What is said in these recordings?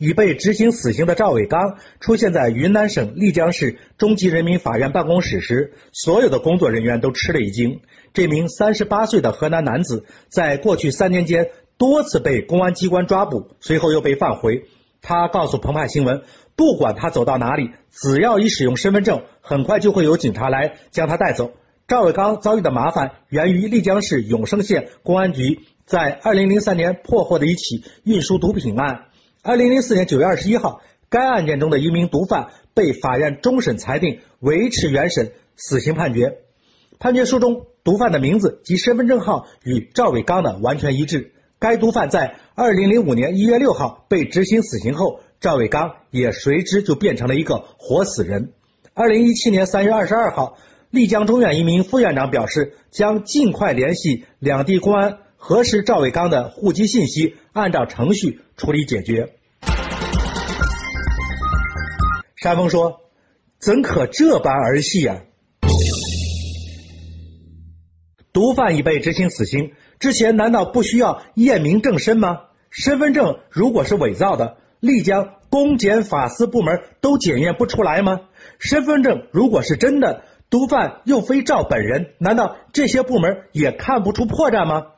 已被执行死刑的赵伟刚出现在云南省丽江市中级人民法院办公室时，所有的工作人员都吃了一惊。这名三十八岁的河南男子，在过去三年间多次被公安机关抓捕，随后又被放回。他告诉澎湃新闻，不管他走到哪里，只要一使用身份证，很快就会有警察来将他带走。赵伟刚遭遇的麻烦源于丽江市永胜县公安局在二零零三年破获的一起运输毒品案。二零零四年九月二十一号，该案件中的一名毒贩被法院终审裁定维持原审死刑判决。判决书中，毒贩的名字及身份证号与赵伟刚的完全一致。该毒贩在二零零五年一月六号被执行死刑后，赵伟刚也随之就变成了一个活死人。二零一七年三月二十二号，丽江中院一名副院长表示，将尽快联系两地公安。核实赵伟刚的户籍信息，按照程序处理解决。山峰说：“怎可这般儿戏呀？毒贩已被执行死刑之前，难道不需要验明正身吗？身份证如果是伪造的，丽江公检法司部门都检验不出来吗？身份证如果是真的，毒贩又非赵本人，难道这些部门也看不出破绽吗？”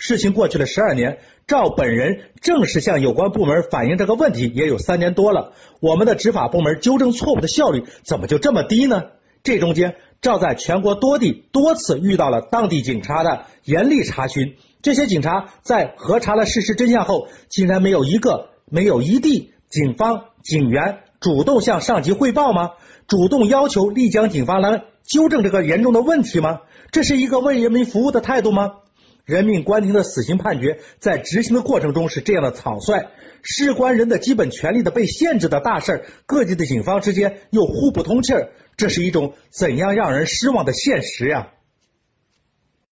事情过去了十二年，赵本人正式向有关部门反映这个问题也有三年多了。我们的执法部门纠正错误的效率怎么就这么低呢？这中间，赵在全国多地多次遇到了当地警察的严厉查询，这些警察在核查了事实真相后，竟然没有一个、没有一地警方警员主动向上级汇报吗？主动要求丽江警方来纠正这个严重的问题吗？这是一个为人民服务的态度吗？人命关天的死刑判决，在执行的过程中是这样的草率，事关人的基本权利的被限制的大事儿各地的警方之间又互不通气儿，这是一种怎样让人失望的现实呀？